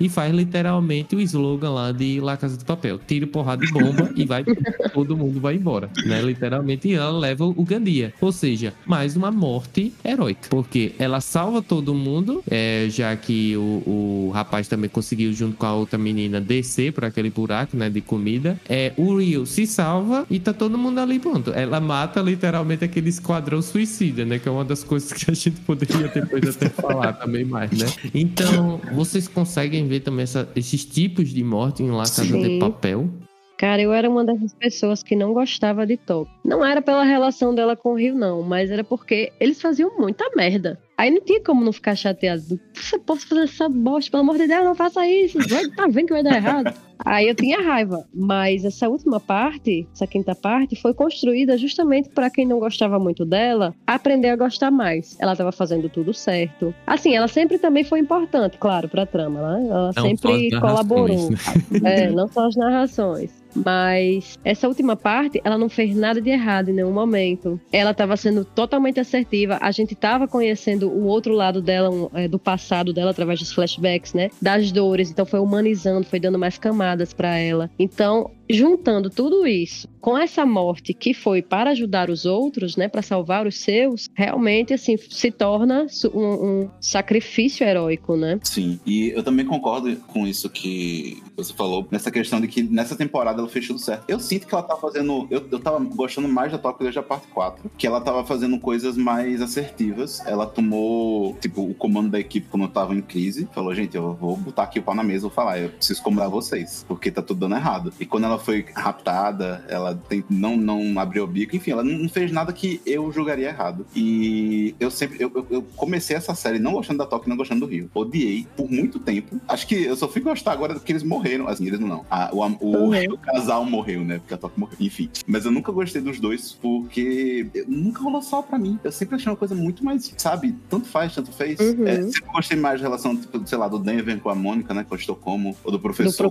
e faz literalmente o slogan lá de La Casa de Papel: tiro, porrada e bomba e vai, todo mundo vai embora, né? Literalmente, e ela leva o Gandia. Ou seja, mais uma morte heróica, porque ela salva todo mundo, é, já que o, o rapaz também conseguiu, junto com a outra menina, descer por aquele buraco, né, de comida. É, o Rio se salva e tá todo mundo ali pronto. Ela mata literalmente aquele esquadrão suicida, né, que é uma das coisas que a gente poderia depois até falar também mais, né? Então, vocês conseguem ver também essa- esses tipos de morte em La Casa de Sim. Papel? Cara, eu era uma dessas pessoas que não gostava de Tóquio. Não era pela relação dela com o Rio, não, mas era porque eles faziam muita merda. Aí não tinha como não ficar chateado. Você pode fazer essa bosta, pelo amor de Deus, não faça isso. Vai, tá vendo que vai dar errado. Aí eu tinha raiva. Mas essa última parte, essa quinta parte, foi construída justamente para quem não gostava muito dela aprender a gostar mais. Ela tava fazendo tudo certo. Assim, ela sempre também foi importante, claro, pra trama, né? Ela Não sempre narrações, colaborou. né? É, não só as narrações. Mas essa última parte, ela não fez nada de errado em nenhum momento. Ela estava sendo totalmente assertiva. A gente estava conhecendo o outro lado dela, é, do passado dela, através dos flashbacks, né? Das dores. Então foi humanizando, foi dando mais camadas para ela. Então, juntando tudo isso com essa morte que foi para ajudar os outros, né? Para salvar os seus, realmente, assim, se torna um, um sacrifício heróico, né? Sim, e eu também concordo com isso que você falou, nessa questão de que nessa temporada ela fez tudo certo. Eu sinto que ela tá fazendo. Eu, eu tava gostando mais da Tóquio desde a parte 4, que ela tava fazendo coisas mais assertivas. Ela tomou, tipo, o comando da equipe quando eu tava em crise. Falou, gente, eu vou botar aqui o pau na mesa, vou falar, eu preciso comandar vocês, porque tá tudo dando errado. E quando ela foi raptada, ela tem- não, não abriu o bico, enfim, ela não fez nada que eu julgaria errado. E eu sempre. Eu, eu- comecei essa série não gostando da Tóquio, não gostando do Rio. Odiei por muito tempo. Acho que eu só fui gostar agora que eles morreram. Assim, eles não. Ah, o, o, o casal morreu, né? Porque a Tóquio morreu. Enfim. Mas eu nunca gostei dos dois porque nunca rolou só pra mim. Eu sempre achei uma coisa muito mais, sabe? Tanto faz, tanto fez. Uhum. É, sempre gostei mais da relação, tipo, sei lá, do Denver com a Mônica, né? Com a Estocolmo. Ou do Do professor.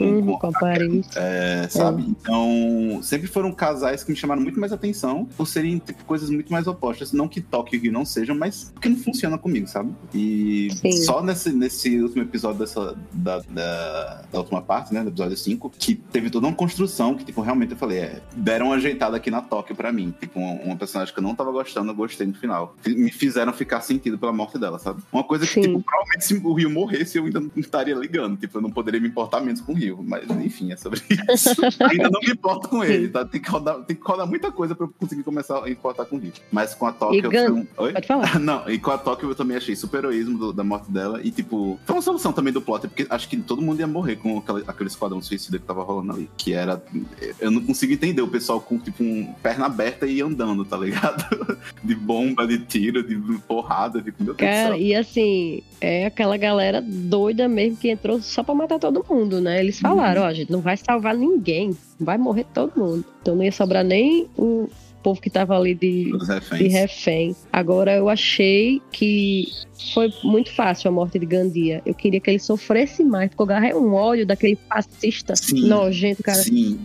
Uhum, com a Paris. é, sabe? Então, sempre foram casais que me chamaram muito mais atenção por serem tipo, coisas muito mais opostas. Não que Tóquio e Rio não sejam, mas porque não funciona comigo, sabe? E Sim. só nesse, nesse último episódio dessa, da, da, da última parte, né? Do episódio 5, que teve toda uma construção que, tipo, realmente eu falei, é, deram uma ajeitada aqui na Tóquio pra mim. Tipo, uma, uma personagem que eu não tava gostando, eu gostei no final. Me fizeram ficar sentido pela morte dela, sabe? Uma coisa que, Sim. tipo, provavelmente se o Rio morresse, eu ainda não estaria ligando. Tipo, eu não poderia me importar menos com o Rio. Mas, enfim, é sobre isso. ainda não me importo com ele, tá? Tem que rodar, tem que rodar muita coisa pra eu conseguir começar a importar com o Rio. Mas com a Tóquio... Eu Gan- um- Oi? Pode falar. Não, e com a Tóquio eu também achei super heroísmo do- da morte dela. E, tipo, foi uma solução também do plot, porque acho que todo mundo ia morrer com aquela- aquele esquadrão suicida que tava rolando ali. Que era. Eu não consigo entender o pessoal com, tipo, um perna aberta e andando, tá ligado? de bomba, de tiro, de porrada. Tipo, meu Deus Cara, e assim, é aquela galera doida mesmo que entrou só pra matar todo mundo, né? Eles falaram, ó, a gente não vai salvar ninguém, vai morrer todo mundo. Então não ia sobrar nem o povo que tava ali de, de refém. Agora eu achei que foi muito fácil a morte de Gandia. Eu queria que ele sofresse mais, porque eu agarrei um ódio daquele fascista Sim. nojento, cara. Sim.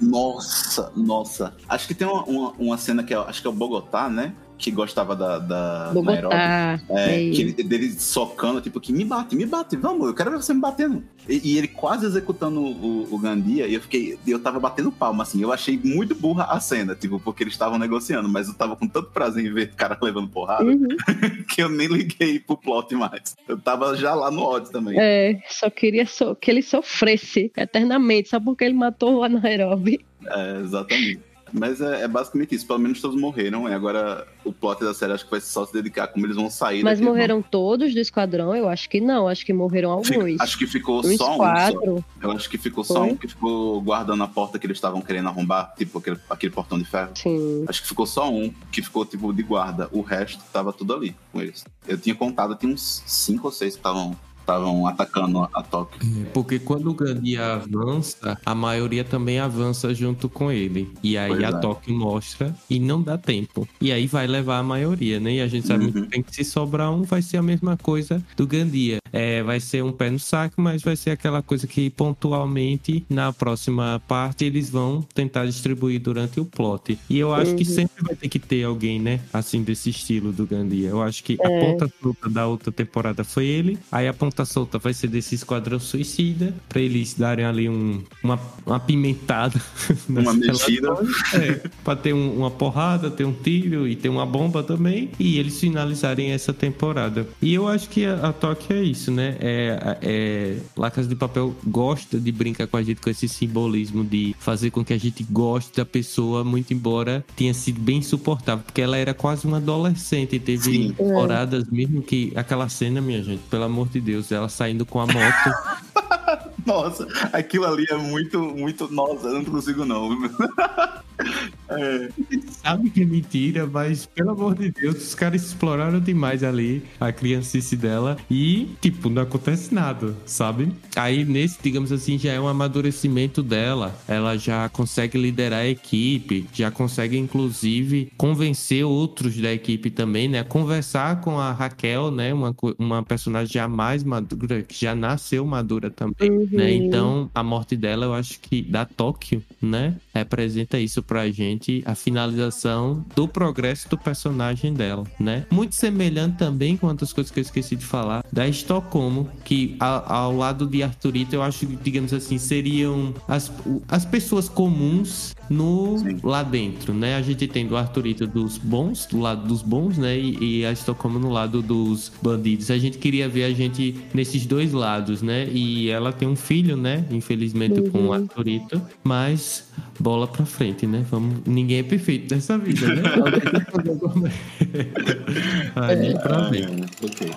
Nossa, nossa. Acho que tem uma, uma, uma cena que é, acho que é o Bogotá, né? Que gostava da, da Nairobi. Bogotá. É, é que ele, dele socando, tipo, que me bate, me bate, vamos, eu quero ver você me batendo. E, e ele quase executando o, o Gandia, e eu fiquei, eu tava batendo palma, assim, eu achei muito burra a cena, tipo, porque eles estavam negociando, mas eu tava com tanto prazer em ver o cara levando porrada, Uhum. que eu nem liguei pro plot mais. Eu tava já lá no ódio também. É, só queria so- que ele sofresse eternamente, só porque ele matou a Nairobi. É, exatamente. Mas é, é basicamente isso. Pelo menos todos morreram. E agora o plot da série acho que vai só se dedicar a como eles vão sair. Mas morreram todos do esquadrão? Eu acho que não, acho que morreram Fica- alguns. Acho que ficou Uns só um. Só. Eu acho que ficou só Foi? um que ficou guardando a porta que eles estavam querendo arrombar, tipo aquele, aquele portão de ferro. Sim. Acho que ficou só um que ficou tipo de guarda. O resto tava tudo ali com eles. Eu tinha contado, tinha uns cinco ou seis que estavam estavam atacando a Tóquio. Porque quando o Gandia avança, a maioria também avança junto com ele. E aí Pois a é. Tóquio mostra e não dá tempo. E aí vai levar a maioria, né? E a gente sabe Uhum. muito bem que se sobrar um, vai ser a mesma coisa do Gandia. É, vai ser um pé no saco, mas vai ser aquela coisa que pontualmente, na próxima parte, eles vão tentar distribuir durante o plot. E eu acho que Uhum. sempre vai ter que ter alguém, né? Assim, desse estilo do Gandia. Eu acho que a É. ponta solta da outra temporada foi ele. Aí a ponta solta vai ser desse Esquadrão Suicida. Pra eles darem ali um, uma, uma pimentada. Uma mexida. É, pra ter um- uma porrada, ter um tiro e ter uma bomba também. E eles finalizarem essa temporada. E eu acho que a, a Tóquio é isso, né? É, é, La Casa de Papel gosta de brincar com a gente com esse simbolismo de fazer com que a gente goste da pessoa, muito embora tenha sido bem insuportável. Porque ela era quase uma adolescente. E teve Sim. temporadas mesmo que aquela cena, minha gente, pelo amor de Deus, ela saindo com a moto. Nossa, aquilo ali é muito, muito. Nossa, eu não consigo não. É, sabe que é mentira, mas pelo amor de Deus, os caras exploraram demais ali a criancice dela e, tipo, não acontece nada, sabe? Aí, nesse, digamos assim, já é um amadurecimento dela. Ela já consegue liderar a equipe, já consegue, inclusive, convencer outros da equipe também, né? Conversar com a Raquel, né? Uma, uma personagem já mais madura, que já nasceu madura também Uhum. Né? Então, a morte dela, eu acho que da Tóquio, né? Representa isso pra gente, a finalização do progresso do personagem dela, né? Muito semelhante também com outras coisas que eu esqueci de falar, da Estocolmo, que a- ao lado de Arthurito, eu acho que, digamos assim, seriam as, as pessoas comuns no Sim. lá dentro, né? A gente tem do Arthurito dos bons, do lado dos bons, né? E, e a Estocolmo no lado dos bandidos. A gente queria ver a gente nesses dois lados, né? E ela tem um filho, né? Infelizmente com o Arthurito, mas bola pra frente, né? Vamos... Ninguém é perfeito dessa vida, né? Aí pra ver. ok.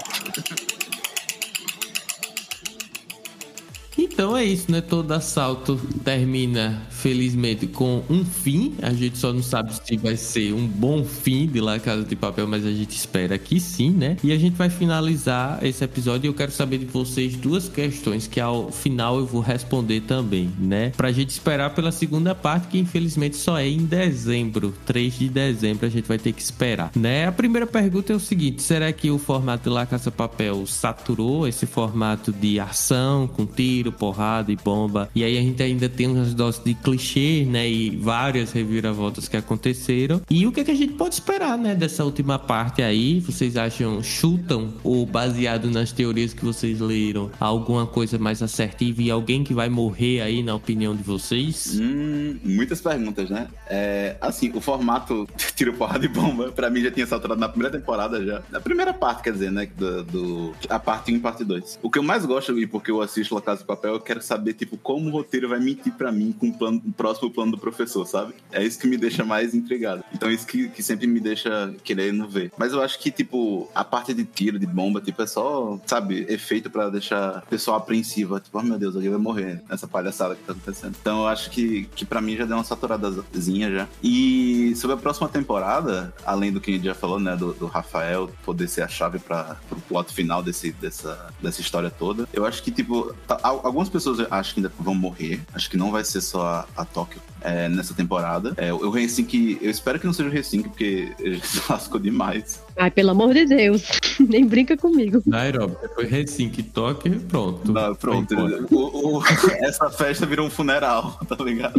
Então é isso, né? Todo assalto termina, felizmente, com um fim. A gente só não sabe se vai ser um bom fim de La Casa de Papel, mas a gente espera que sim, né? E a gente vai finalizar esse episódio eu quero saber de vocês duas questões que ao final eu vou responder também, né? Pra gente esperar pela segunda parte, que infelizmente só é em dezembro. 3 de dezembro a gente vai ter que esperar, né? A primeira pergunta é o seguinte: será que o formato de La Casa de Papel saturou esse formato de ação com tiro, porrada e bomba? E aí a gente ainda tem umas doses de clichê, né? E várias reviravoltas que aconteceram. E o que, é que a gente pode esperar, né? Dessa última parte aí? Vocês acham, chutam ou baseado nas teorias que vocês leram, alguma coisa mais assertiva e alguém que vai morrer aí, na opinião de vocês? Hum, muitas perguntas, né? É, assim, o formato tiro, porrada e bomba, pra mim já tinha saturado na primeira temporada já. Na primeira parte, quer dizer, né? Do, do- a parte 1 e parte 2. O que eu mais gosto, e porque eu assisto La Casa de Papel, eu quero saber, tipo, como o roteiro vai mentir pra mim com o, plano, próximo plano do professor, sabe? É isso que me deixa mais intrigado. Então, isso que, que sempre me deixa querendo ver. Mas eu acho que, tipo, a parte de tiro, de bomba, tipo, é só, sabe, efeito pra deixar o pessoal apreensivo. Tipo, oh meu Deus, alguém vai morrer nessa palhaçada que tá acontecendo. Então eu acho que, que pra mim já deu uma saturadazinha já. E sobre a próxima temporada, além do que a gente já falou, né, do, do Rafael poder ser a chave para pro plot final desse, dessa, dessa história toda, eu acho que, tipo, tá- al- algumas pessoas acho que ainda vão morrer. Acho que não vai ser só a, Tóquio é, nessa temporada. É, o Racing que eu espero que não seja o Racing, porque ele se lascou demais. Ai, pelo amor de Deus. Nem brinca comigo. Nairobi, depois Helsinki, Tóquio, pronto. Não, pronto. O- o- essa festa virou um funeral, tá ligado?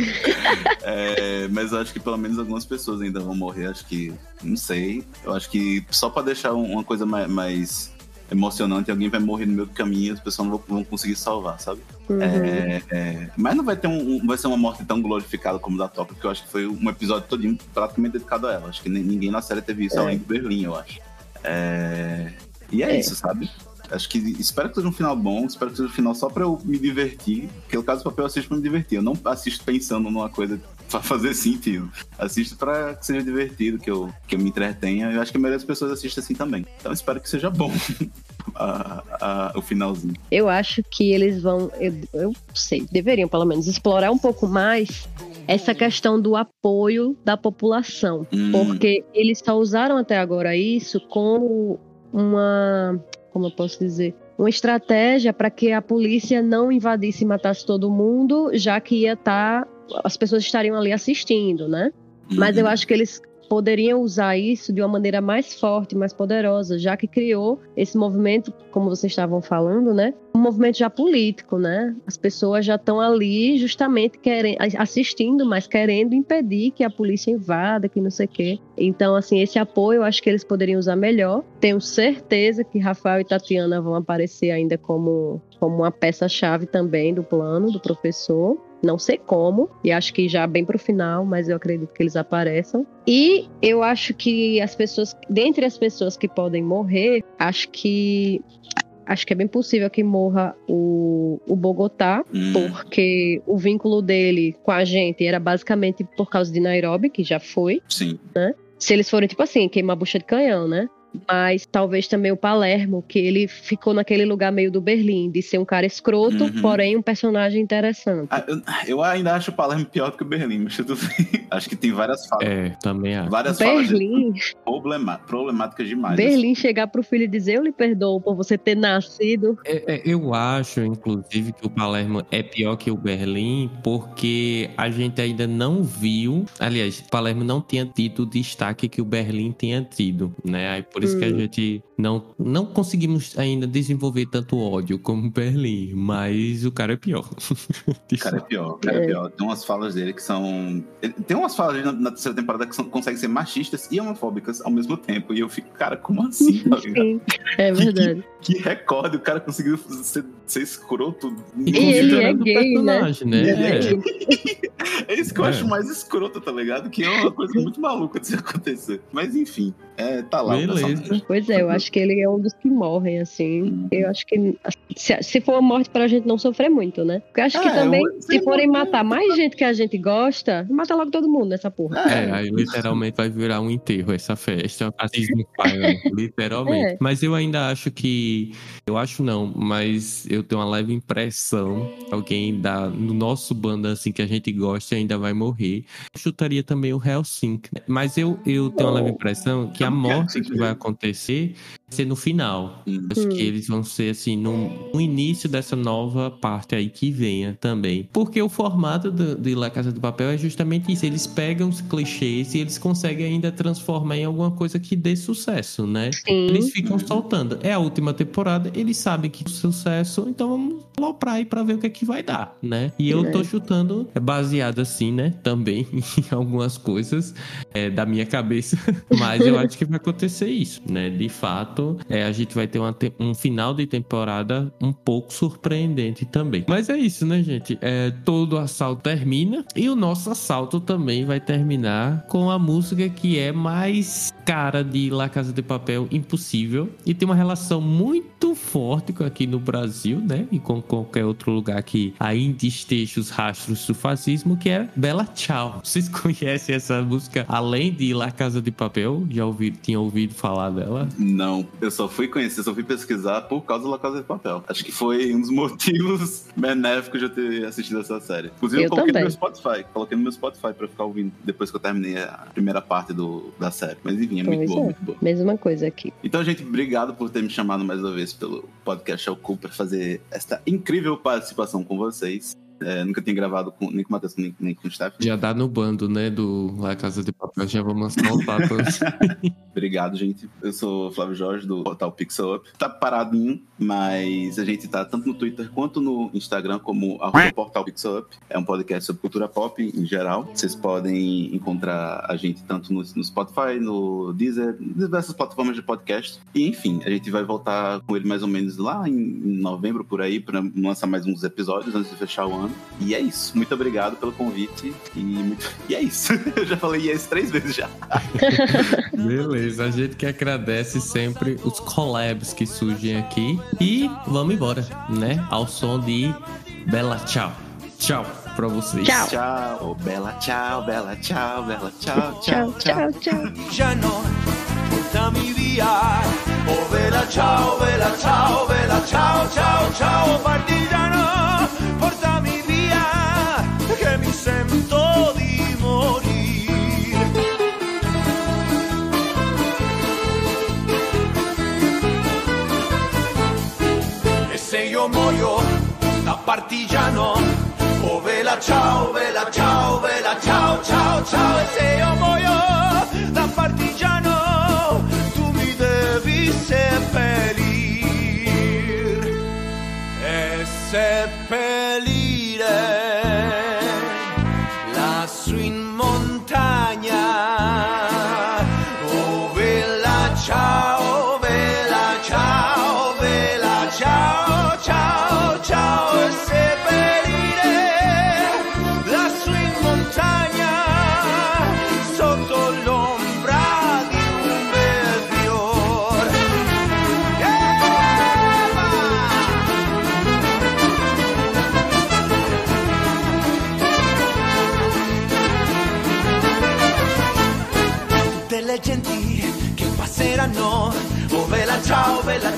É, mas eu acho que pelo menos algumas pessoas ainda vão morrer. Acho que, não sei. Eu acho que só pra deixar um- uma coisa mais, mais emocionante, alguém vai morrer no meio do caminho e as pessoas não vão, conseguir salvar, sabe? Uhum. É, é, mas não vai ter um, um- vai ser uma morte tão glorificada como da Tóquio, porque eu acho que foi um episódio todinho praticamente dedicado a ela. Acho que ninguém na série teve isso É. além do Berlim, eu acho. É, e é, É. isso, sabe? Acho que espero que seja um final bom, espero que seja um final só pra eu me divertir. Porque no caso do papel eu assisto pra me divertir. Eu não assisto pensando numa coisa pra fazer sentido. Assisto pra que seja divertido, que eu, que eu me entretenha. Eu acho que a maioria das pessoas assiste assim também. Então espero que seja bom a- a- o finalzinho. Eu acho que eles vão, eu, eu sei, deveriam pelo menos explorar um pouco mais essa questão do apoio da população. Hum, Porque eles só usaram até agora isso como uma. Como eu posso dizer? Uma estratégia para que a polícia não invadisse e matasse todo mundo, já que ia estar. As pessoas estariam ali assistindo, né? Mas eu uhum. acho que eles poderiam usar isso de uma maneira mais forte, mais poderosa, já que criou esse movimento, como vocês estavam falando, né? Um movimento já político, né? As pessoas já estão ali justamente querendo, assistindo, mas querendo impedir que a polícia invada, que não sei o quê. Então, assim, esse apoio eu acho que eles poderiam usar melhor. Tenho certeza que Rafael e Tatiana vão aparecer ainda como, como uma peça-chave também do plano do professor. Não sei como, e acho que já bem pro final, mas eu acredito que eles apareçam. E eu acho que as pessoas, dentre as pessoas que podem morrer, acho que acho que é bem possível que morra o, o Bogotá, Hum, porque o vínculo dele com a gente era basicamente por causa de Nairobi, que já foi. sim. Se eles forem, tipo assim, queimar a bucha de canhão, né? Mas talvez também o Palermo, que ele ficou naquele lugar meio do Berlim, de ser um cara escroto, Uhum. porém um personagem interessante. Ah, eu, eu ainda acho o Palermo pior do que o Berlim, mas tudo bem. Acho que tem várias falas. É, também acho. Várias falas Berlim, problema- problemáticas demais. Berlim chegar pro filho e dizer: Eu lhe perdoo por você ter nascido. É, é, eu acho, inclusive, que o Palermo é pior que o Berlim, porque a gente ainda não viu. Aliás, o Palermo não tinha tido o destaque que o Berlim tinha tido, né? Aí por isso que a Hum. gente não, não conseguimos ainda desenvolver tanto ódio como o Berlim, mas o cara é pior. O cara é pior, o cara é. É. pior. Tem umas falas dele que são. Tem umas falas dele na, na terceira temporada que são, conseguem ser machistas e homofóbicas ao mesmo tempo. E eu fico, cara, como assim? tá? Sim, é verdade. que recorde, o cara conseguiu ser, ser escroto. E ele é Considerando o gay, né? personagem, né? Ele é É. gay. É isso que eu É. acho mais escroto, tá ligado? Que é uma coisa muito maluca de se acontecer. Mas enfim, é, tá lá Beleza. Pois é, eu acho que ele é um dos que morrem, assim. Eu acho que se, se for uma morte pra gente não sofrer muito, né? Porque eu acho que É, também, eu- se forem matar mais gente que a gente gosta, mata logo todo mundo nessa porra. É, aí literalmente vai virar um enterro essa festa. Pai, literalmente. É. Mas eu ainda acho que. Eu acho não, mas eu tenho uma leve impressão alguém da, no nosso bando assim que a gente gosta ainda vai morrer. Eu chutaria também o Helsinki. Mas eu, eu tenho uma leve impressão que a morte que vai acontecer vai ser no final. Hum. Acho que eles vão ser assim no, no início dessa nova parte aí que venha também. Porque o formato do, de La Casa do Papel é justamente isso. Eles pegam os clichês e eles conseguem ainda transformar em alguma coisa que dê sucesso, né? Sim. Eles ficam soltando. É a última temporada, eles sabem que é sucesso, então vamos aloprar aí pra ver o que é que vai dar, né? E eu tô É. chutando, é baseado assim, né? Também em algumas coisas é, da minha cabeça, mas eu acho que vai acontecer isso, né? De fato, é, a gente vai ter uma um final de temporada um pouco surpreendente também. Mas é isso, né, gente? É, todo assalto termina e o nosso assalto também vai terminar com a música que é mais cara de La Casa de Papel impossível e tem uma relação muito forte com aqui no Brasil, né? E com qualquer outro lugar que ainda esteja os rastros do fascismo, que é Bela Tchau. Vocês conhecem essa música além de La Casa de Papel? Já ouviram, tinham ouvido falar dela? Não, eu só fui conhecer, só fui pesquisar por causa da La Casa de Papel. Acho que foi um dos motivos benéficos de eu ter assistido essa série. Inclusive, eu, Eu coloquei também. no meu Spotify. Coloquei no meu Spotify pra ficar ouvindo depois que eu terminei a primeira parte do, da série. Mas enfim, é muito Pois boa, é. muito boa. Mesma coisa aqui. Então, gente, obrigado por ter me chamado mais uma vez pelo podcast Ao Cu para esta incrível participação com vocês. É, nunca tinha gravado com, nem com o Matheus, nem, nem com o Stephanie. Já dá no bando, né? Do La Casa de Papel. Já vamos soltar todos. Obrigado, gente. Eu sou o Flávio Jorge, do Portal Pixel Up. Tá paradinho, mas a gente tá tanto no Twitter quanto no Instagram como arroba Portal Pixel Up. É um podcast sobre cultura pop em geral. Vocês podem encontrar a gente tanto no, no Spotify, no Deezer, diversas plataformas de podcast. E enfim, a gente vai voltar com ele mais ou menos lá em, em novembro, por aí, para lançar mais uns episódios antes de fechar o ano. E é isso. Muito obrigado pelo convite. E, muito... e é isso. Eu já falei yes três vezes já. Beleza, a gente que agradece sempre os collabs que surgem aqui. E vamos embora, né? Ao som de Bela Tchau. Tchau pra vocês. Tchau. Tchau, Bela, tchau, Bela, tchau, Bela, tchau, Tchau, tchau, tchau. portami via. Oh vela ciao, vela ciao, vela ciao, ciao, ciao partigiano, partigiano, oh vela ciao, vela ciao,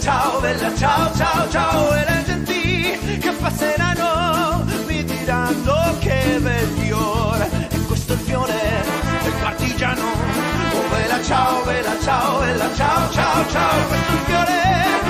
ciao, bella ciao, ciao, ciao. E le genti che passeranno mi diranno che bel fiore. E questo è il fiore del partigiano. Oh bella ciao, bella ciao, bella ciao, ciao, ciao. Questo è il fiore